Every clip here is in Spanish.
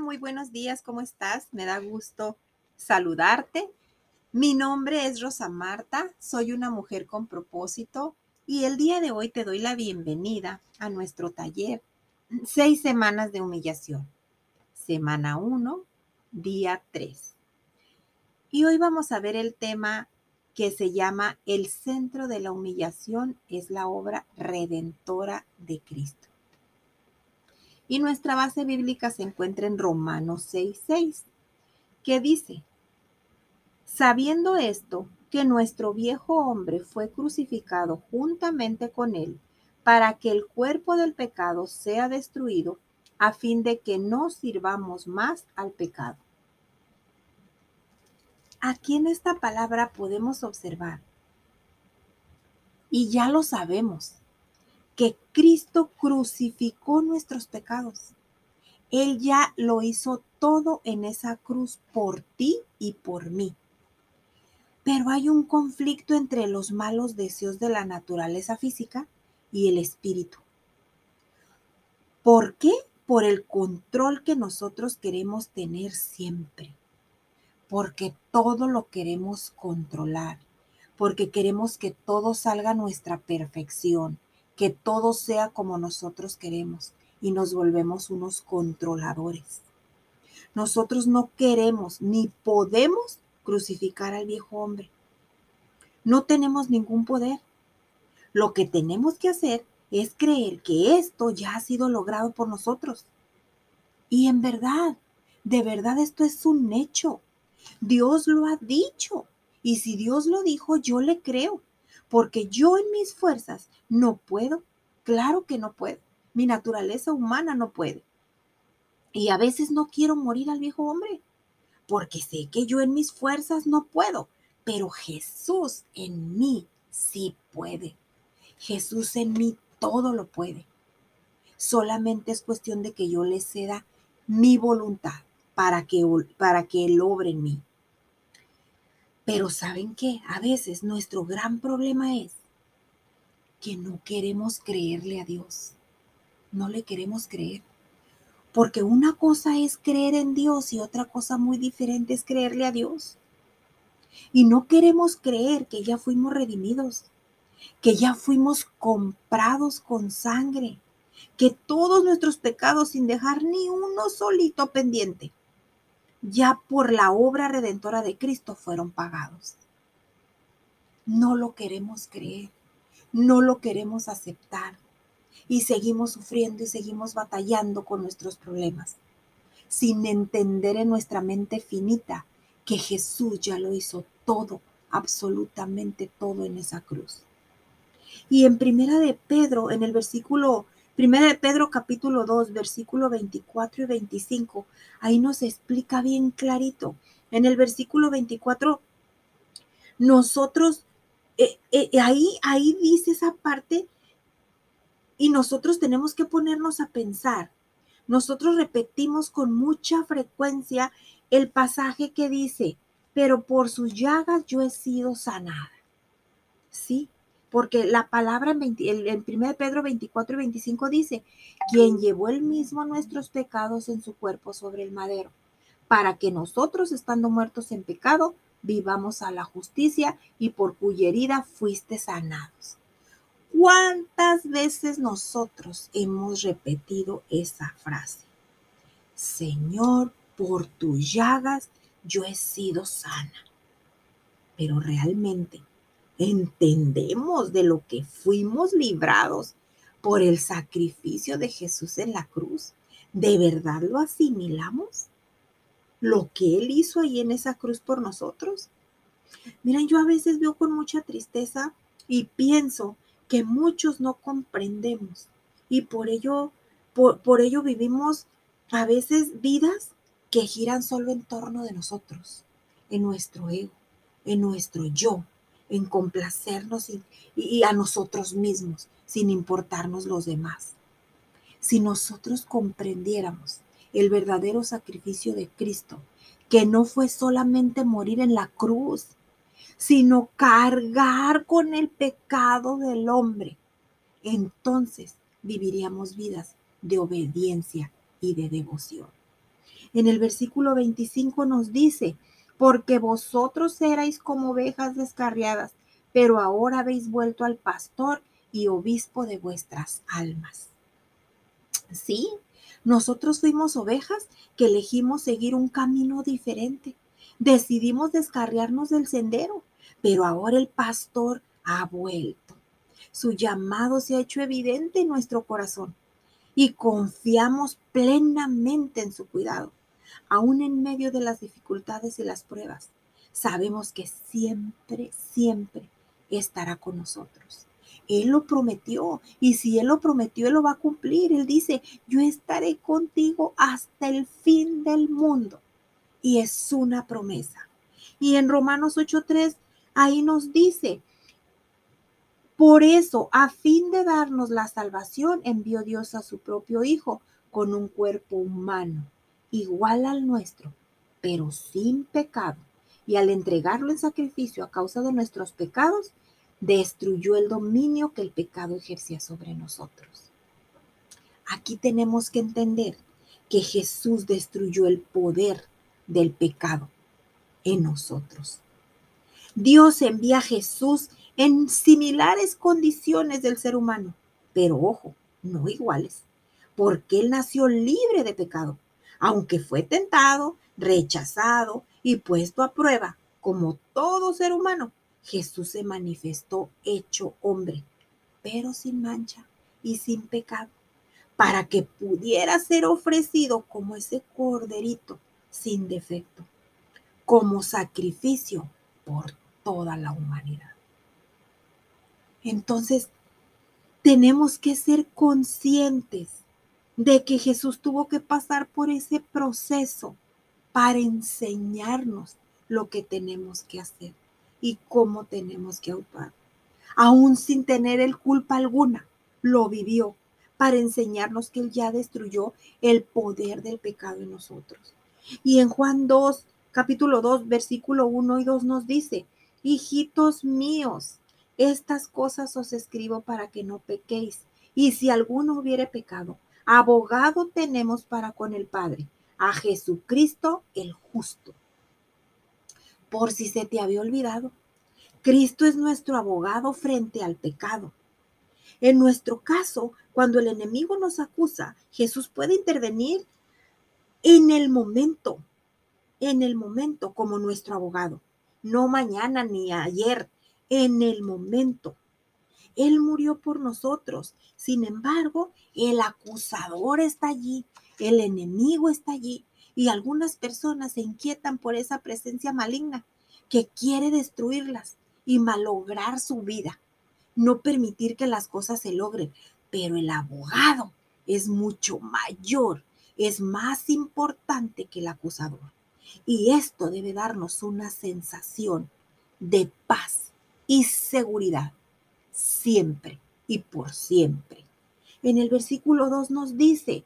Muy buenos días, ¿cómo estás? Me da gusto saludarte. Mi nombre es Rosa Marta, soy una mujer con propósito y el día de hoy te doy la bienvenida a nuestro taller Seis semanas de humillación. Semana 1, día 3. Y hoy vamos a ver el tema que se llama El centro de la humillación es la obra redentora de Cristo. Y nuestra base bíblica se encuentra en Romanos 6:6, que dice, sabiendo esto, que nuestro viejo hombre fue crucificado juntamente con él, para que el cuerpo del pecado sea destruido, a fin de que no sirvamos más al pecado. Aquí en esta palabra podemos observar, y ya lo sabemos, que Cristo crucificó nuestros pecados. Él ya lo hizo todo en esa cruz por ti y por mí. Pero hay un conflicto entre los malos deseos de la naturaleza física y el espíritu. ¿Por qué? Por el control que nosotros queremos tener siempre. Porque todo lo queremos controlar. Porque queremos que todo salga a nuestra perfección que todo sea como nosotros queremos y nos volvemos unos controladores. Nosotros no queremos ni podemos crucificar al viejo hombre. No tenemos ningún poder. Lo que tenemos que hacer es creer que esto ya ha sido logrado por nosotros. Y en verdad, de verdad esto es un hecho. Dios lo ha dicho. Y si Dios lo dijo, yo le creo porque yo en mis fuerzas no puedo. Claro que no puedo. Mi naturaleza humana no puede. Y a veces no quiero morir al viejo hombre, porque sé que yo en mis fuerzas no puedo, pero Jesús en mí sí puede. Jesús en mí todo lo puede. Solamente es cuestión de que yo le ceda mi voluntad para que, para que Él obre en mí. Pero ¿saben qué? A veces nuestro gran problema es que no queremos creerle a Dios. No le queremos creer. Porque una cosa es creer en Dios y otra cosa muy diferente es creerle a Dios. Y no queremos creer que ya fuimos redimidos, que ya fuimos comprados con sangre, que todos nuestros pecados sin dejar ni uno solito pendiente ya por la obra redentora de Cristo fueron pagados. No lo queremos creer, no lo queremos aceptar y seguimos sufriendo y seguimos batallando con nuestros problemas, sin entender en nuestra mente finita que Jesús ya lo hizo todo, absolutamente todo en esa cruz. Y en primera de Pedro, en el versículo Primera de Pedro capítulo 2, versículo 24 y 25, ahí nos explica bien clarito. En el versículo 24, nosotros, eh, eh, ahí, ahí dice esa parte y nosotros tenemos que ponernos a pensar. Nosotros repetimos con mucha frecuencia el pasaje que dice, pero por sus llagas yo he sido sanada. ¿Sí? Porque la palabra en, en 1 Pedro 24 y 25 dice, quien llevó él mismo nuestros pecados en su cuerpo sobre el madero, para que nosotros, estando muertos en pecado, vivamos a la justicia y por cuya herida fuiste sanados. ¿Cuántas veces nosotros hemos repetido esa frase? Señor, por tus llagas yo he sido sana. Pero realmente entendemos de lo que fuimos librados por el sacrificio de Jesús en la cruz? ¿De verdad lo asimilamos? Lo que Él hizo ahí en esa cruz por nosotros. Miren, yo a veces veo con mucha tristeza y pienso que muchos no comprendemos y por ello, por, por ello vivimos a veces vidas que giran solo en torno de nosotros, en nuestro ego, en nuestro yo, en complacernos y, a nosotros mismos, sin importarnos los demás. Si nosotros comprendiéramos el verdadero sacrificio de Cristo, que no fue solamente morir en la cruz, sino cargar con el pecado del hombre, entonces viviríamos vidas de obediencia y de devoción. En el versículo 25 nos dice, porque vosotros erais como ovejas descarriadas, pero ahora habéis vuelto al pastor y obispo de vuestras almas. Sí, nosotros fuimos ovejas que elegimos seguir un camino diferente. Decidimos descarriarnos del sendero, pero ahora el pastor ha vuelto. Su llamado se ha hecho evidente en nuestro corazón y confiamos plenamente en su cuidado, aún en medio de las dificultades y las pruebas. Sabemos que siempre, siempre estará con nosotros. Él lo prometió y si Él lo prometió, Él lo va a cumplir. Él dice, yo estaré contigo hasta el fin del mundo. Y es una promesa. Y en Romanos 8.3, ahí nos dice, por eso, a fin de darnos la salvación, envió Dios a su propio Hijo con un cuerpo humano, igual al nuestro, pero sin pecado. Y al entregarlo en sacrificio a causa de nuestros pecados, destruyó el dominio que el pecado ejercía sobre nosotros. Aquí tenemos que entender que Jesús destruyó el poder del pecado en nosotros. Dios envía a Jesús en similares condiciones del ser humano, pero ojo, no iguales, porque Él nació libre de pecado, aunque fue tentado, rechazado y puesto a prueba, como todo ser humano. Jesús se manifestó hecho hombre, pero sin mancha y sin pecado, para que pudiera ser ofrecido como ese corderito sin defecto, como sacrificio por toda la humanidad. Entonces, tenemos que ser conscientes de que Jesús tuvo que pasar por ese proceso para enseñarnos lo que tenemos que hacer y cómo tenemos que actuar. Aún sin tener el culpa alguna, lo vivió para enseñarnos que Él ya destruyó el poder del pecado en nosotros. Y en Juan 2, capítulo 2, versículo 1 y 2 nos dice, hijitos míos, estas cosas os escribo para que no pequéis. Y si alguno hubiere pecado, abogado tenemos para con el Padre, a Jesucristo el justo. Por si se te había olvidado, Cristo es nuestro abogado frente al pecado. En nuestro caso, cuando el enemigo nos acusa, Jesús puede intervenir en el momento, en el momento como nuestro abogado, no mañana ni ayer, en el momento. Él murió por nosotros. Sin embargo, el acusador está allí, el enemigo está allí y algunas personas se inquietan por esa presencia maligna que quiere destruirlas y malograr su vida, no permitir que las cosas se logren. Pero el abogado es mucho mayor, es más importante que el acusador. Y esto debe darnos una sensación de paz y seguridad, siempre y por siempre. En el versículo 2 nos dice,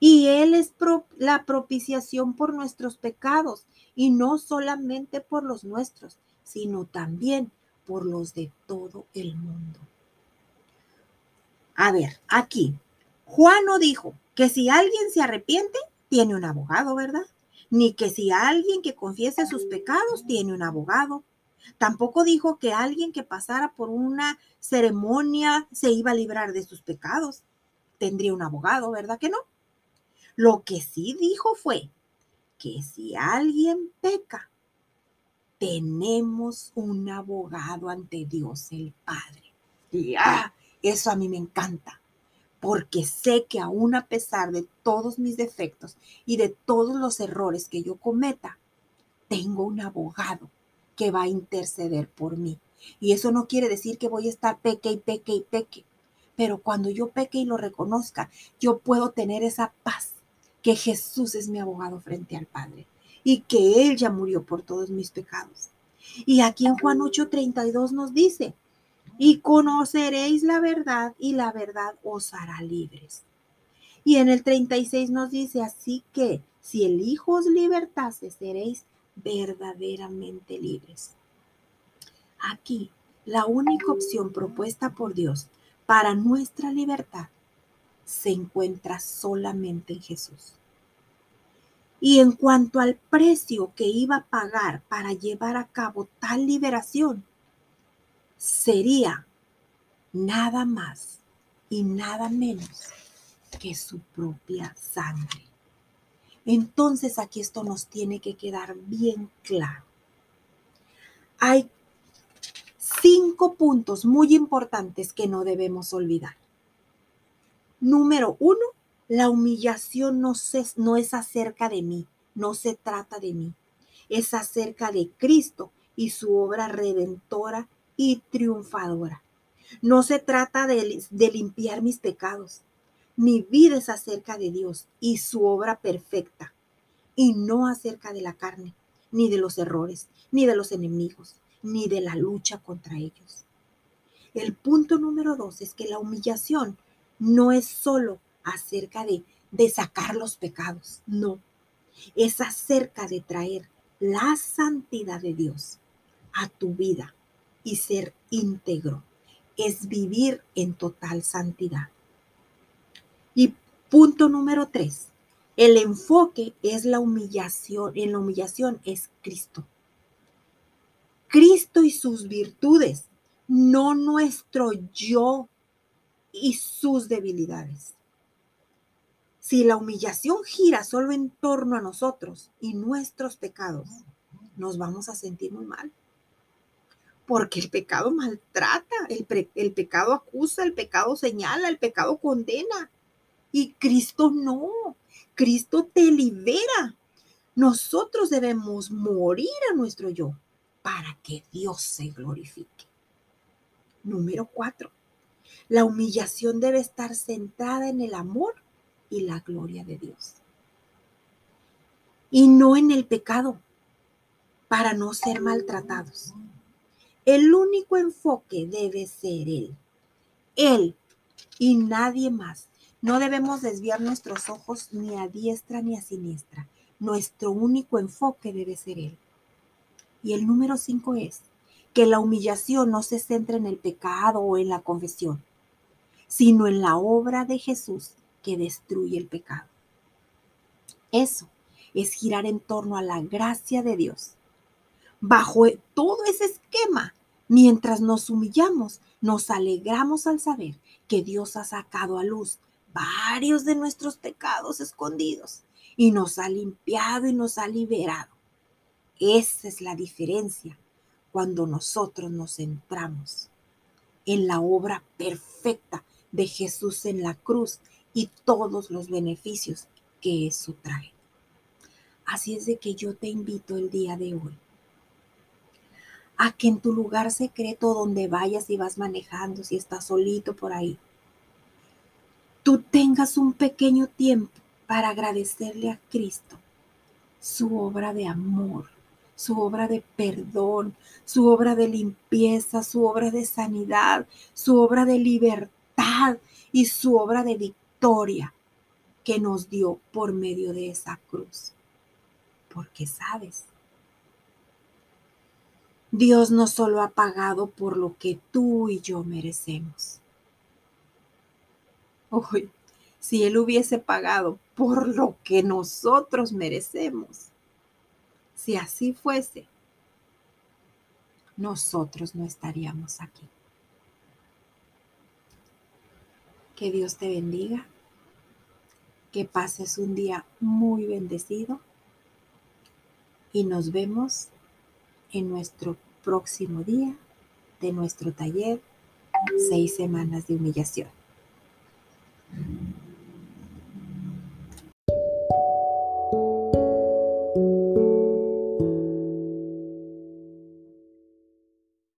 y Él es la propiciación por nuestros pecados, y no solamente por los nuestros, sino también por los de todo el mundo. A ver, aquí, Juan no dijo que si alguien se arrepiente, tiene un abogado, ¿verdad? Ni que si alguien que confiese sus pecados, tiene un abogado. Tampoco dijo que alguien que pasara por una ceremonia se iba a librar de sus pecados. Tendría un abogado, ¿verdad que no? Lo que sí dijo fue que si alguien peca, tenemos un abogado ante Dios el Padre. Y ah, eso a mí me encanta, porque sé que aún a pesar de todos mis defectos y de todos los errores que yo cometa, tengo un abogado que va a interceder por mí. Y eso no quiere decir que voy a estar peque y peque y peque. Pero cuando yo peque y lo reconozca, yo puedo tener esa paz, que Jesús es mi abogado frente al Padre y que Él ya murió por todos mis pecados. Y aquí en Juan 8:32 nos dice, y conoceréis la verdad y la verdad os hará libres. Y en el 36 nos dice, así que si el Hijo os libertase, seréis verdaderamente libres. Aquí, la única opción propuesta por Dios para nuestra libertad se encuentra solamente en Jesús. Y en cuanto al precio que iba a pagar para llevar a cabo tal liberación, sería nada más y nada menos que su propia sangre. Entonces aquí esto nos tiene que quedar bien claro. Hay cinco puntos muy importantes que no debemos olvidar. Número uno, la humillación no, no es acerca de mí, no se trata de mí, es acerca de Cristo y su obra redentora y triunfadora. No se trata de, de, limpiar mis pecados. Mi vida es acerca de Dios y su obra perfecta, y no acerca de la carne, ni de los errores, ni de los enemigos, ni de la lucha contra ellos. El punto número dos es que la humillación no es solo acerca de, de sacar los pecados, no. Es acerca de traer la santidad de Dios a tu vida y ser íntegro. Es vivir en total santidad. Y punto número tres, el enfoque es la humillación, en la humillación es Cristo. Cristo y sus virtudes, no nuestro yo y sus debilidades. Si la humillación gira solo en torno a nosotros y nuestros pecados, nos vamos a sentir muy mal. Porque el pecado maltrata, el, pecado acusa, el pecado señala, el pecado condena. Y Cristo no, Cristo te libera. Nosotros debemos morir a nuestro yo para que Dios se glorifique. Número cuatro, la humillación debe estar centrada en el amor y la gloria de Dios. Y no en el pecado, para no ser maltratados. El único enfoque debe ser Él. Él y nadie más. No debemos desviar nuestros ojos ni a diestra ni a siniestra. Nuestro único enfoque debe ser Él. Y el número cinco es que la humillación no se centra en el pecado o en la confesión, sino en la obra de Jesús que destruye el pecado. Eso es girar en torno a la gracia de Dios. Bajo todo ese esquema, mientras nos humillamos, nos alegramos al saber que Dios ha sacado a luz varios de nuestros pecados escondidos y nos ha limpiado y nos ha liberado. Esa es la diferencia cuando nosotros nos centramos en la obra perfecta de Jesús en la cruz y todos los beneficios que eso trae. Así es de que yo te invito el día de hoy a que en tu lugar secreto donde vayas y vas manejando, si estás solito por ahí, tú tengas un pequeño tiempo para agradecerle a Cristo su obra de amor, su obra de perdón, su obra de limpieza, su obra de sanidad, su obra de libertad y su obra de victoria que nos dio por medio de esa cruz. Porque sabes, Dios no solo ha pagado por lo que tú y yo merecemos. Hoy, si Él hubiese pagado por lo que nosotros merecemos, si así fuese, nosotros no estaríamos aquí. Que Dios te bendiga. Que pases un día muy bendecido. Y nos vemos en nuestro próximo día de nuestro taller, seis semanas de humillación.